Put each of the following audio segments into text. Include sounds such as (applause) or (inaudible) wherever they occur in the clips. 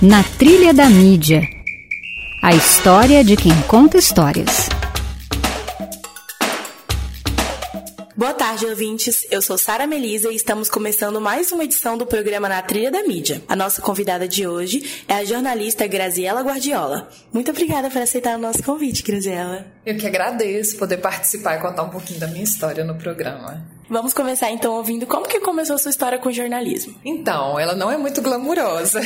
Na Trilha da Mídia. A história de quem conta histórias. Boa tarde, ouvintes. Eu sou Sara Melisa e estamos começando mais uma edição do programa Na Trilha da Mídia. A nossa convidada de hoje é a jornalista Graziela Guardiola. Muito obrigada por aceitar o nosso convite, Graziela. Eu que agradeço poder participar e contar um pouquinho da minha história no programa. Vamos começar então ouvindo como que começou a sua história com jornalismo. Então, ela não é muito glamurosa.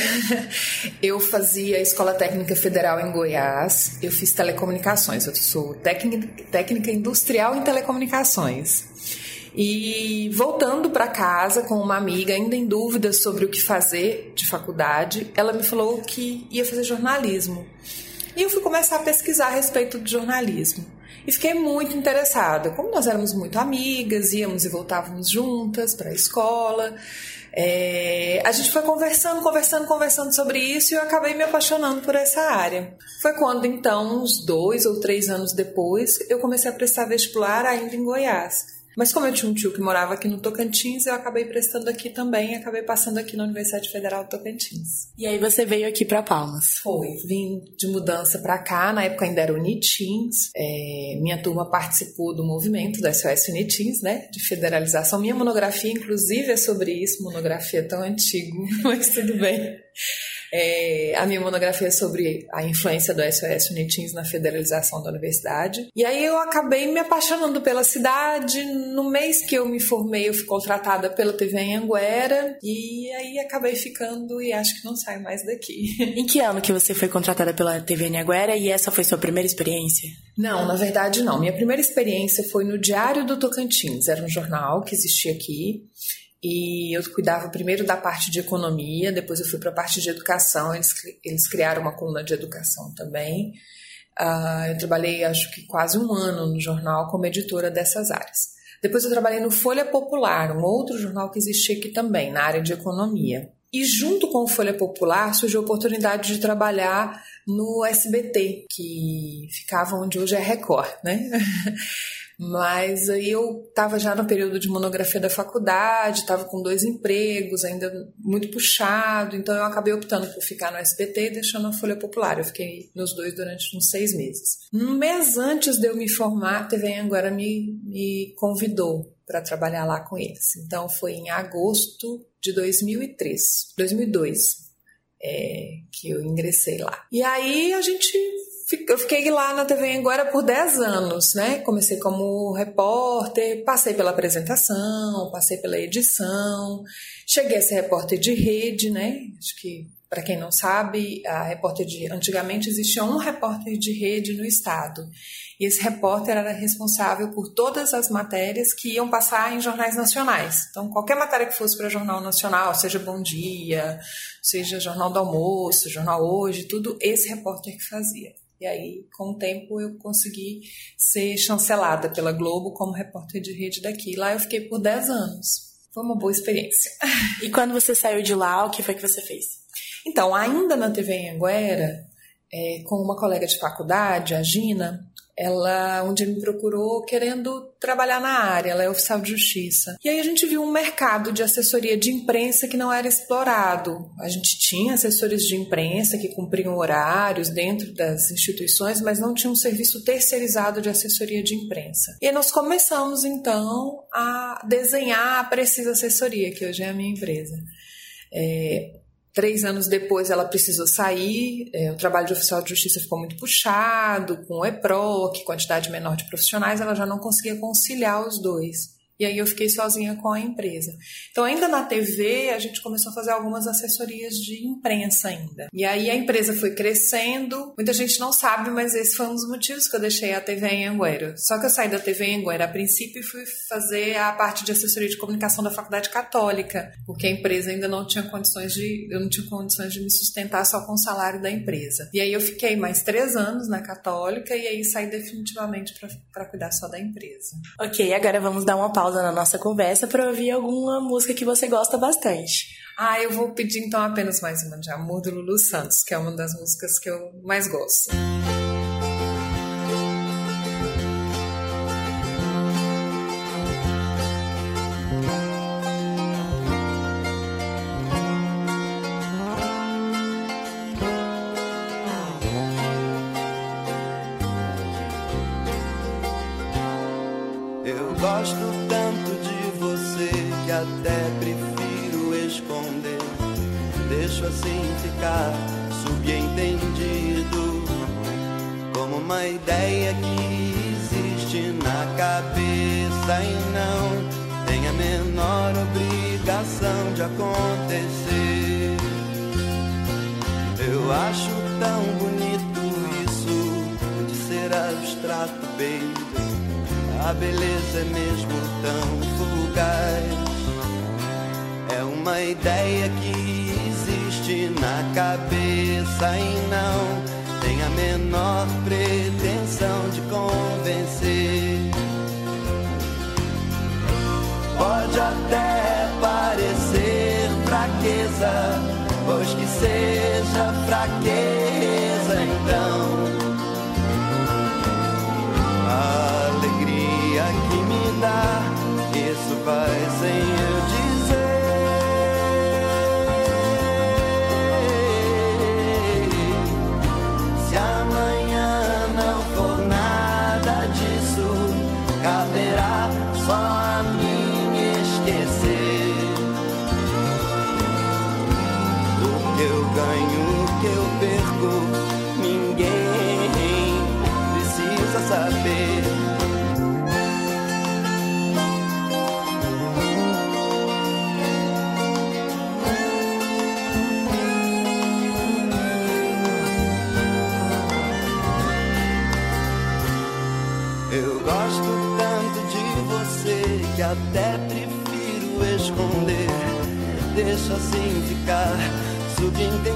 (laughs) Eu fazia Escola Técnica Federal em Goiás, eu fiz telecomunicações, eu sou técnica, técnica industrial em telecomunicações. E voltando para casa com uma amiga, ainda em dúvida sobre o que fazer de faculdade, ela me falou que ia fazer jornalismo. E eu fui começar a pesquisar a respeito de jornalismo. E fiquei muito interessada. Como nós éramos muito amigas, íamos e voltávamos juntas para a escola, é, a gente foi conversando, conversando, conversando sobre isso e eu acabei me apaixonando por essa área. Foi quando, então, uns dois ou três anos depois, eu comecei a prestar vestibular ainda em Goiás. Mas como eu tinha um tio que morava aqui no Tocantins, eu acabei prestando aqui também, acabei passando aqui na Universidade Federal do Tocantins. E aí você veio aqui para Palmas? Foi, vim de mudança para cá, na época ainda era Unitins, é, minha turma participou do movimento do SOS Unitins, né, de federalização. Minha monografia, inclusive, é sobre isso, monografia tão antigo, (laughs) mas tudo bem. É, a minha monografia é sobre a influência do SOS Unitins na federalização da universidade. E aí eu acabei me apaixonando pela cidade. No mês que eu me formei, eu fui contratada pela TV em Anguera. E aí acabei ficando e acho que não saio mais daqui. (laughs) Em que ano que você foi contratada pela TV em Anguera e essa foi sua primeira experiência? Não, na verdade não. Minha primeira experiência foi no Diário do Tocantins. Era um jornal que existia aqui. E eu cuidava primeiro da parte de economia, depois eu fui para a parte de educação. Eles, eles criaram uma coluna de educação também. Uh, eu trabalhei, acho que quase um ano no jornal como editora dessas áreas. Depois eu trabalhei no Folha Popular, um outro jornal que existia aqui também, na área de economia. E junto com o Folha Popular surgiu a oportunidade de trabalhar no SBT, que ficava onde hoje é Record, né? (laughs) Mas aí eu estava já no período de monografia da faculdade, estava com dois empregos, ainda muito puxado, então eu acabei optando por ficar no SBT e deixando a Folha Popular. Eu fiquei nos dois durante uns seis meses. Um mês antes de eu me formar, a TV Anguera me, me convidou para trabalhar lá com eles. Então foi em agosto de 2003, 2002, é, que eu ingressei lá. E aí a gente eu fiquei lá na TV Anguera por 10 anos, né? Comecei como repórter, passei pela apresentação, passei pela edição, cheguei a ser repórter de rede, né? Acho que para quem não sabe, a repórter de antigamente existia um repórter de rede no estado. E esse repórter era responsável por todas as matérias que iam passar em jornais nacionais. Então, qualquer matéria que fosse para jornal nacional, seja Bom Dia, seja Jornal do Almoço, Jornal Hoje, tudo esse repórter que fazia. E aí, com o tempo, eu consegui ser chancelada pela Globo como repórter de rede daqui. Lá eu fiquei por 10 anos. Foi uma boa experiência. E quando você saiu de lá, o que foi que você fez? Então, ainda na TV Anguera, é, com uma colega de faculdade, a Gina, ela um dia me procurou querendo trabalhar na área, ela é oficial de justiça. E aí a gente viu um mercado de assessoria de imprensa que não era explorado. A gente tinha assessores de imprensa que cumpriam horários dentro das instituições, mas não tinha um serviço terceirizado de assessoria de imprensa. E nós começamos então a desenhar a Precisa Assessoria, que hoje é a minha empresa. É, Três anos depois ela precisou sair, é, o trabalho de oficial de justiça ficou muito puxado, com o EPROC, quantidade menor de profissionais, ela já não conseguia conciliar os dois. E aí eu fiquei sozinha com a empresa. Então, ainda na TV, a gente começou a fazer algumas assessorias de imprensa ainda. E aí a empresa foi crescendo. Muita gente não sabe, mas esse foi um dos motivos que eu deixei a TV em Anguera. Só que eu saí da TV em Anguera a princípio e fui fazer a parte de assessoria de comunicação da Faculdade Católica, porque a empresa ainda não tinha condições de, eu não tinha condições de me sustentar só com o salário da empresa. E aí eu fiquei mais três anos na Católica e aí saí definitivamente para cuidar só da empresa. Ok, agora vamos dar uma pausa pausa na nossa conversa para ouvir alguma música que você gosta bastante. Ah, eu vou pedir então apenas mais uma de Amor do Lulu Santos, que é uma das músicas que eu mais gosto. A beleza é mesmo tão fugaz. É uma ideia que existe na cabeça e não tem a menor pretensão de convencer. Pode até parecer fraqueza, pois que seja fraqueza isso Deixa assim ficar. Subentendido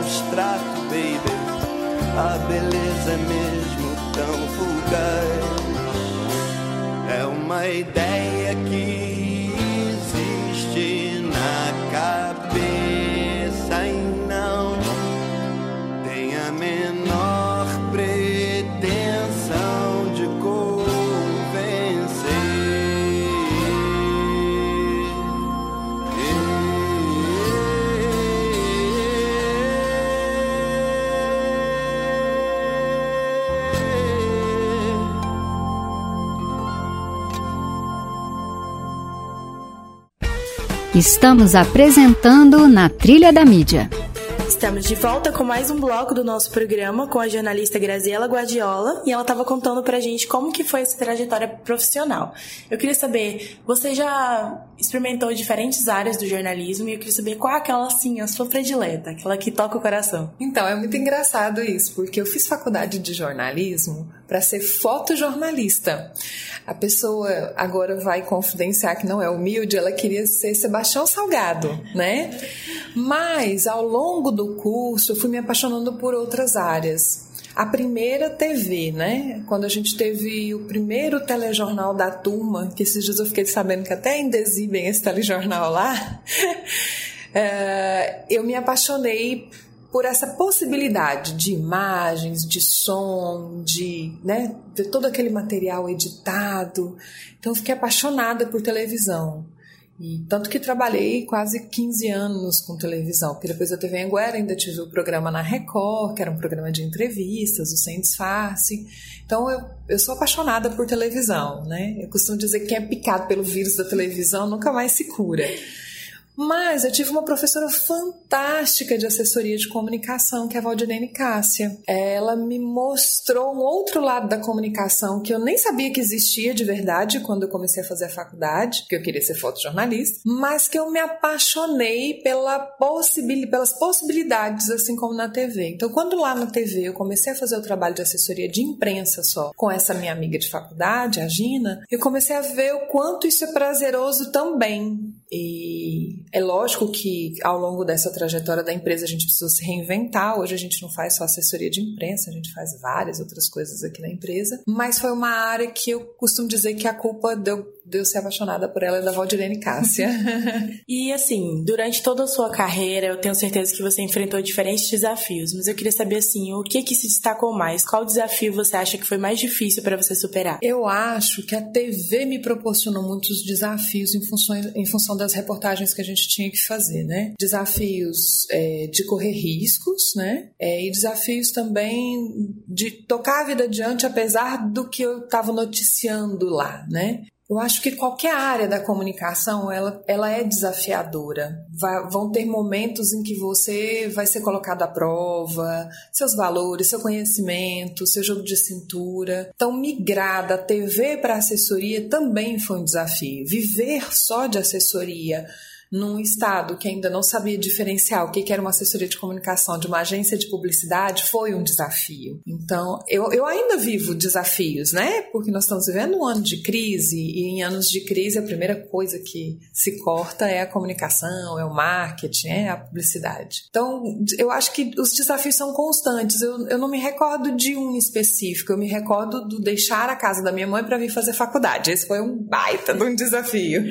abstrato, baby. A beleza é mesmo tão fugaz. É uma ideia que Estamos apresentando na Trilha da Mídia. Estamos de volta com mais um bloco do nosso programa com a jornalista Graziela Guardiola e ela estava contando pra gente como que foi essa trajetória profissional. Eu queria saber, você já experimentou diferentes áreas do jornalismo e eu queria saber qual é aquela assim, a sua predileta, aquela que toca o coração. Então, é muito engraçado isso, porque eu fiz faculdade de jornalismo para ser fotojornalista. A pessoa agora vai confidenciar que não é humilde, ela queria ser Sebastião Salgado, né? Mas ao longo do curso eu fui me apaixonando por outras áreas. A primeira TV, né? Quando a gente teve o primeiro telejornal da turma, que esses dias eu fiquei sabendo que até ainda exibem esse telejornal lá, (laughs) eh, eu me apaixonei por essa possibilidade de imagens, de som, de né, ver todo aquele material editado. Então, eu fiquei apaixonada por televisão. E tanto que trabalhei quase 15 anos com televisão, porque depois da TV Anguera ainda tive o programa na Record, que era um programa de entrevistas, o Sem Disfarce. Então eu, eu sou apaixonada por televisão, né? Eu costumo dizer que quem é picado pelo vírus da televisão nunca mais se cura. Mas eu tive uma professora fantástica de assessoria de comunicação, que é a Valdirene Cássia. Ela me mostrou um outro lado da comunicação que eu nem sabia que existia de verdade quando eu comecei a fazer a faculdade, que eu queria ser fotojornalista, mas que eu me apaixonei pela possibil... pelas possibilidades, assim como na TV. Então, quando lá na TV eu comecei a fazer o trabalho de assessoria de imprensa só, com essa minha amiga de faculdade, a Gina, eu comecei a ver o quanto isso é prazeroso também. E é lógico que ao longo dessa trajetória da empresa a gente precisou se reinventar. Hoje a gente não faz só assessoria de imprensa, a gente faz várias outras coisas aqui na empresa. Mas foi uma área que eu costumo dizer que a culpa deu de eu ser apaixonada por ela é da Valdirene Cássia. (laughs) e assim, durante toda a sua carreira, eu tenho certeza que você enfrentou diferentes desafios, mas eu queria saber assim, o que que se destacou mais? Qual desafio você acha que foi mais difícil para você superar? Eu acho que a TV me proporcionou muitos desafios em função, em função das reportagens que a gente tinha que fazer, né? Desafios é, de correr riscos, né? É, e desafios também de tocar a vida adiante apesar do que eu estava noticiando lá, né? Eu acho que qualquer área da comunicação ela, ela é desafiadora. Vai, vão ter momentos em que você vai ser colocado à prova, seus valores, seu conhecimento, seu jogo de cintura. Então, migrar da TV para assessoria também foi um desafio. Viver só de assessoria num estado que ainda não sabia diferenciar o que era uma assessoria de comunicação de uma agência de publicidade foi um desafio. Então, eu, eu ainda vivo desafios, né? Porque nós estamos vivendo um ano de crise e em anos de crise a primeira coisa que se corta é a comunicação, é o marketing, é a publicidade. Então, eu acho que os desafios são constantes. Eu, eu não me recordo de um específico, eu me recordo do deixar a casa da minha mãe para vir fazer faculdade. Esse foi um baita de um desafio.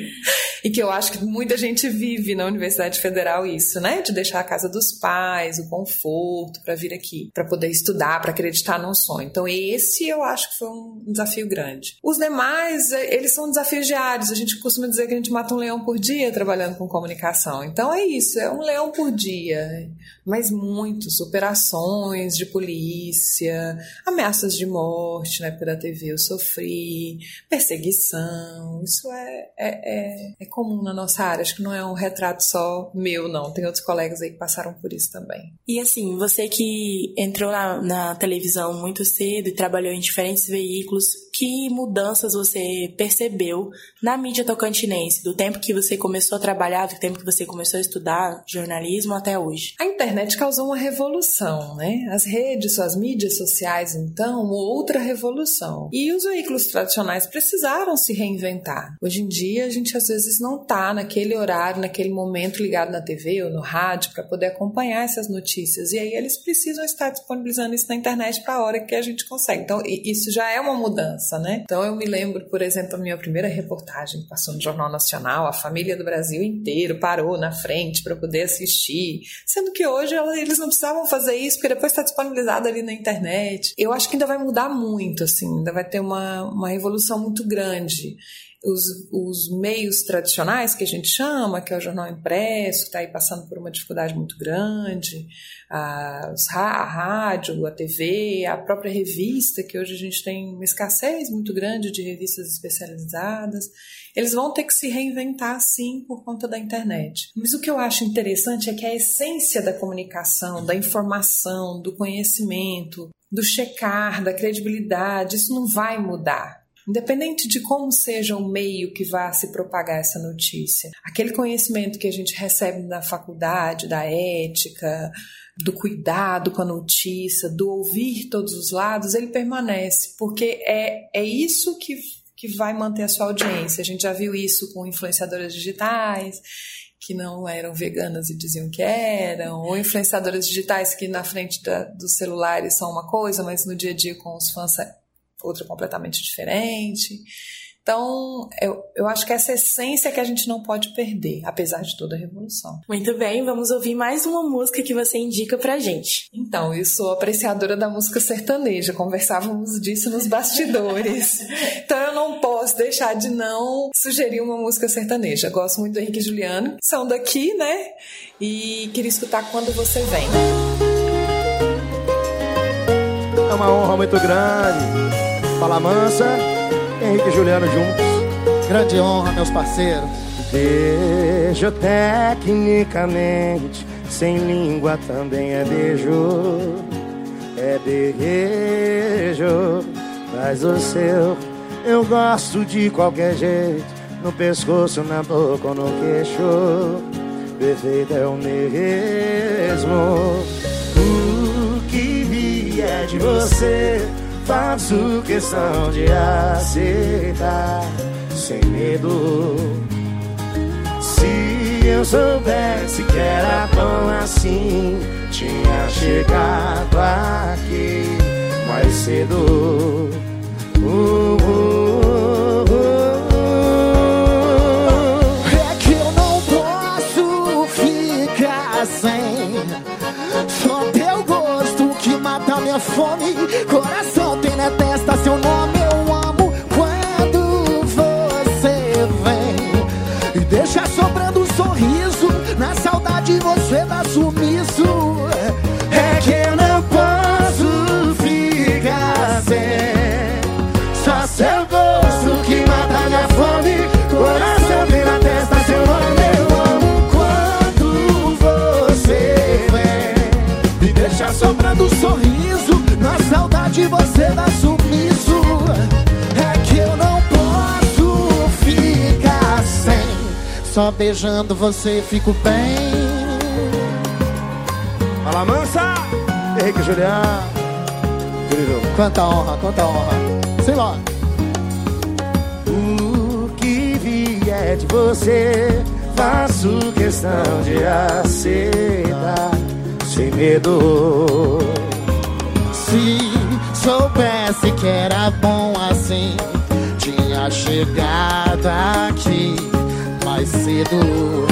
E que eu acho que muita gente vive na Universidade Federal isso, né? De deixar a casa dos pais, o conforto para vir aqui, para poder estudar, para acreditar num sonho. Então esse eu acho que foi um desafio grande. Os demais, é, eles são desafios diários. A gente costuma dizer que a gente mata um leão por dia trabalhando com comunicação. Então é isso, é um leão por dia, mas muitos operações de polícia, ameaças de morte época da TV eu sofri, perseguição. Isso é, é, é, é comum na nossa área. Acho que não é é um retrato só meu, não. Tem outros colegas aí que passaram por isso também. E assim, você que entrou na, na televisão muito cedo e trabalhou em diferentes veículos, que mudanças você percebeu na mídia tocantinense, do tempo que você começou a trabalhar, do tempo que você começou a estudar jornalismo até hoje? A internet causou uma revolução, né? As redes, as mídias sociais, então, outra revolução. E os veículos tradicionais precisaram se reinventar. Hoje em dia, a gente às vezes não tá naquele horário, naquele momento ligado na TV ou no rádio para poder acompanhar essas notícias. E aí eles precisam estar disponibilizando isso na internet para a hora que a gente consegue. Então, isso já é uma mudança né? Então eu me lembro, por exemplo, a minha primeira reportagem passou no Jornal Nacional, a família do Brasil inteiro parou na frente para poder assistir, sendo que hoje eles não precisavam fazer isso porque depois está disponibilizado ali na internet. Eu acho que ainda vai mudar muito, assim, ainda vai ter uma, uma revolução muito grande os, os meios tradicionais que a gente chama, que é o jornal impresso, que está aí passando por uma dificuldade muito grande, a, a rádio, a TV, a própria revista, que hoje a gente tem uma escassez muito grande de revistas especializadas, eles vão ter que se reinventar sim por conta da internet. Mas o que eu acho interessante é que a essência da comunicação, da informação, do conhecimento, do checar, da credibilidade, isso não vai mudar. Independente de como seja o meio que vá se propagar essa notícia, aquele conhecimento que a gente recebe na faculdade, da ética, do cuidado com a notícia, do ouvir todos os lados, ele permanece, porque é, é isso que, que vai manter a sua audiência. A gente já viu isso com influenciadoras digitais, que não eram veganas e diziam que eram, ou influenciadoras digitais que na frente da, dos celulares são uma coisa, mas no dia a dia com os fãs outra completamente diferente. Então, eu, eu acho que essa essência que a gente não pode perder, apesar de toda a revolução. Muito bem, vamos ouvir mais uma música que você indica pra gente. Então, eu sou apreciadora da música sertaneja, conversávamos disso nos bastidores. (laughs) então, eu não posso deixar de não sugerir uma música sertaneja. Eu gosto muito do Henrique e Juliano, são daqui, né? E queria escutar Quando Você Vem. É uma honra muito grande. Fala Mansa, Henrique e Juliano juntos. Grande honra, meus parceiros. Beijo tecnicamente, sem língua também é beijo. É beijo, mas o seu eu gosto de qualquer jeito. No pescoço, na boca ou no queixo. Perfeito é o mesmo. O que vier de você, faço questão de aceitar. Sem medo. Se eu soubesse que era bom assim, tinha chegado aqui mais cedo. Uh, uh, uh, é que eu não posso ficar sem Só teu gosto que mata minha fome seu nome Eu amo quando você vem. E deixa sobrando um sorriso Na saudade você dá sumiço. É que eu Só beijando você fico bem Fala mansa! Henrique Julián. Incrível. Quanta honra, quanta honra Sei lá O que vier de você, faço questão de aceitar. Sem medo. Se soubesse que era bom assim, tinha chegado aqui mais cedo.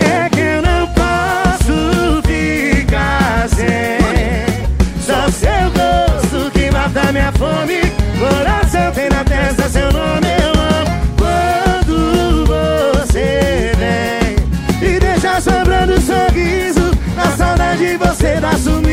É que eu não posso ficar sem. Só seu gosto que mata minha fome. Coração tem na testa seu nome. Eu amo quando você vem e deixa sobrando sorriso. Na saudade você dá sumiço.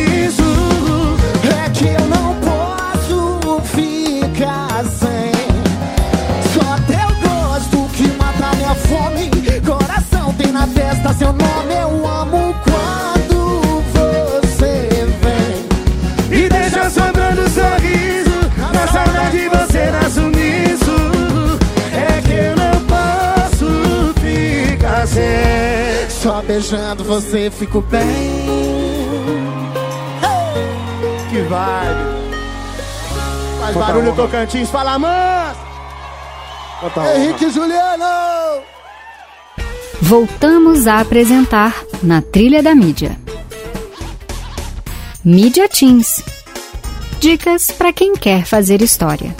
Beijando você fico bem. Que vibe Faz Bota barulho. Tocantins, fala mans Henrique Juliano! Voltamos a apresentar Na Trilha da Mídia. Mídia Teams. Dicas para quem quer fazer história.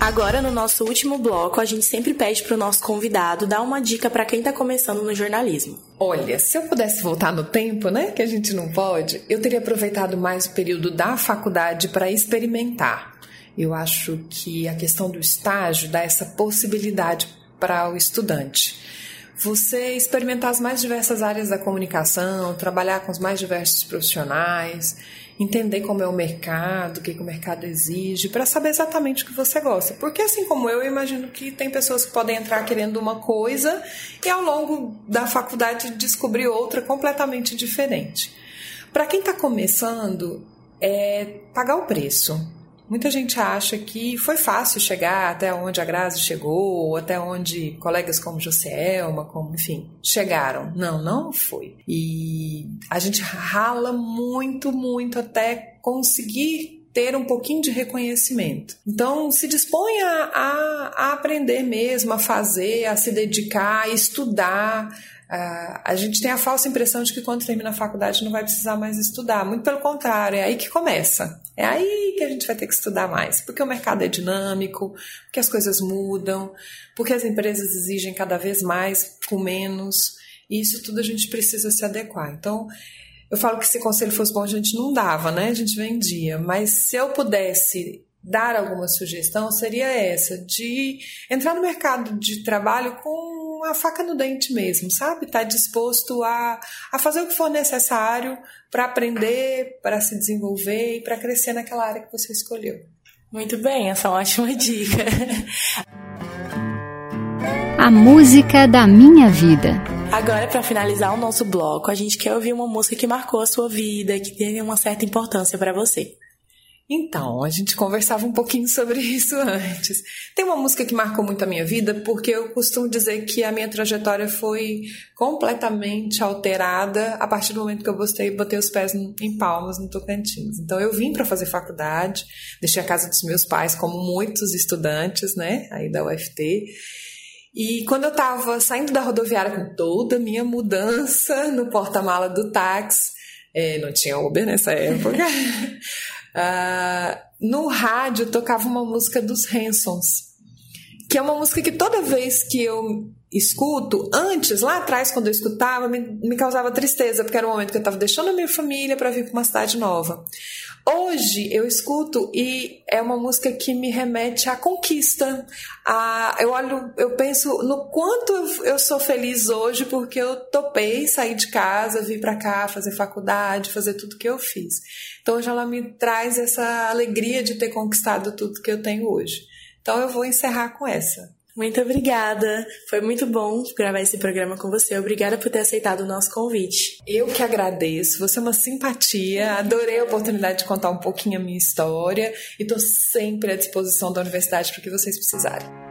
Agora, no nosso último bloco, a gente sempre pede para o nosso convidado dar uma dica para quem está começando no jornalismo. Olha, se eu pudesse voltar no tempo, né, que a gente não pode, eu teria aproveitado mais o período da faculdade para experimentar. Eu acho que a questão do estágio dá essa possibilidade para o estudante. Você experimentar as mais diversas áreas da comunicação, trabalhar com os mais diversos profissionais, entender como é o mercado, o que, que o mercado exige, para saber exatamente o que você gosta. Porque, assim como eu, eu imagino que tem pessoas que podem entrar querendo uma coisa e, ao longo da faculdade, descobrir outra completamente diferente. Para quem está começando, é pagar o preço. Muita gente acha que foi fácil chegar até onde a Grazi chegou, ou até onde colegas como Joselma, como, enfim, chegaram. Não, não foi. E a gente rala muito, muito até conseguir ter um pouquinho de reconhecimento. Então, se disponha a, a aprender mesmo, a fazer, a se dedicar, a estudar. Uh, a gente tem a falsa impressão de que quando termina a faculdade não vai precisar mais estudar. Muito pelo contrário, é aí que começa. É aí que a gente vai ter que estudar mais. Porque o mercado é dinâmico, porque as coisas mudam, porque as empresas exigem cada vez mais com menos. E isso tudo a gente precisa se adequar. Então, eu falo que se conselho fosse bom, a gente não dava, né? A gente vendia. Mas se eu pudesse dar alguma sugestão, seria essa: de entrar no mercado de trabalho com a faca no dente mesmo, sabe? Estar tá disposto a, a fazer o que for necessário para aprender, para se desenvolver e para crescer naquela área que você escolheu. Muito bem, essa é uma ótima (laughs) dica. A música da minha vida. Agora, para finalizar o nosso bloco, a gente quer ouvir uma música que marcou a sua vida, que teve uma certa importância para você. Então, a gente conversava um pouquinho sobre (laughs) isso antes. Tem uma música que marcou muito a minha vida, porque eu costumo dizer que a minha trajetória foi completamente alterada a partir do momento que eu botei, botei os pés em Palmas, no Tocantins. Então, eu vim para fazer faculdade, deixei a casa dos meus pais, como muitos estudantes, né, aí da UFT. E quando eu estava saindo da rodoviária com toda a minha mudança no porta-mala do táxi, é, não tinha Uber nessa época. (laughs) Uh, no rádio tocava uma música dos Hansons, que é uma música que toda vez que eu escuto, antes, lá atrás, quando eu escutava, me, me causava tristeza, porque era o momento que eu estava deixando a minha família para vir para uma cidade nova. Hoje eu escuto e é uma música que me remete à conquista. A, eu olho, eu penso no quanto eu sou feliz hoje porque eu topei sair de casa, vir para cá, fazer faculdade, fazer tudo que eu fiz. Então hoje ela me traz essa alegria de ter conquistado tudo que eu tenho hoje. Então eu vou encerrar com essa. Muito obrigada. Foi muito bom gravar esse programa com você. Obrigada por ter aceitado o nosso convite. Eu que agradeço. Você é uma simpatia. Adorei a oportunidade de contar um pouquinho a minha história e estou sempre à disposição da universidade para o que vocês precisarem.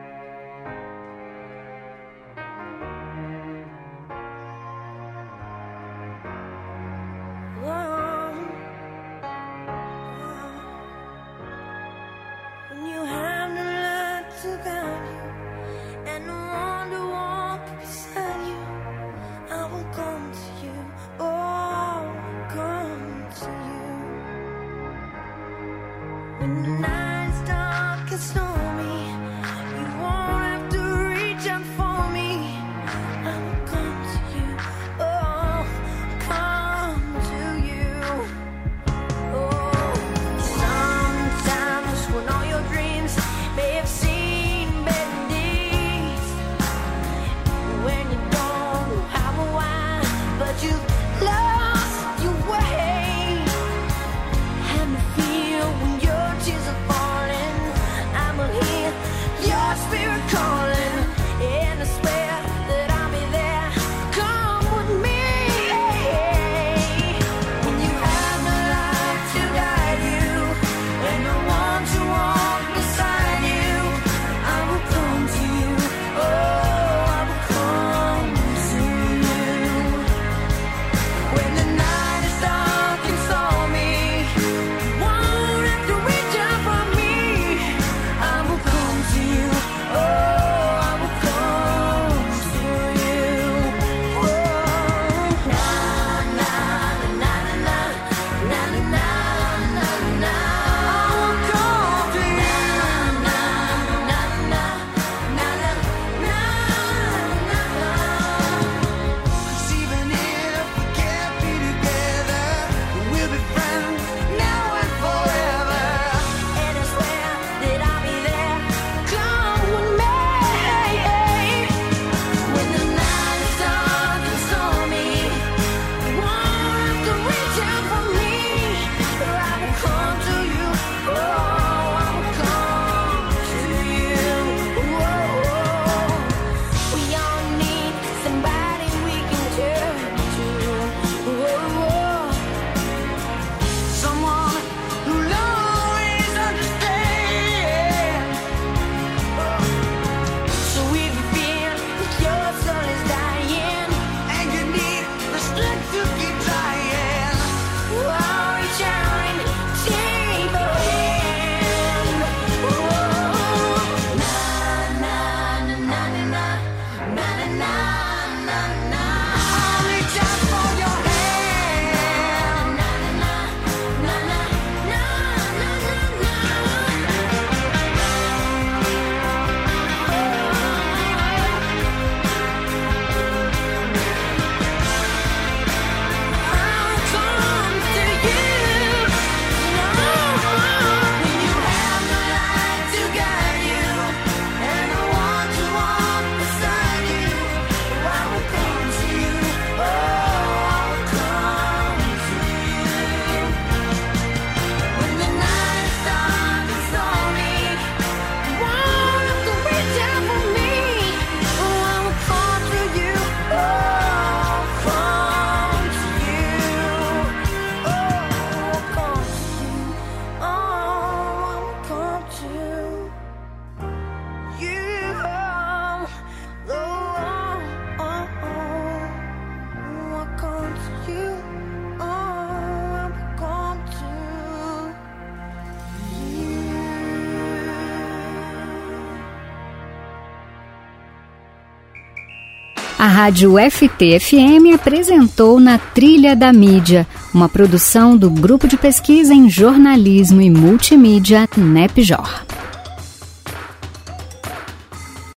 A Rádio FT-FM apresentou Na Trilha da Mídia, uma produção do Grupo de Pesquisa em Jornalismo e Multimídia NEPJOR.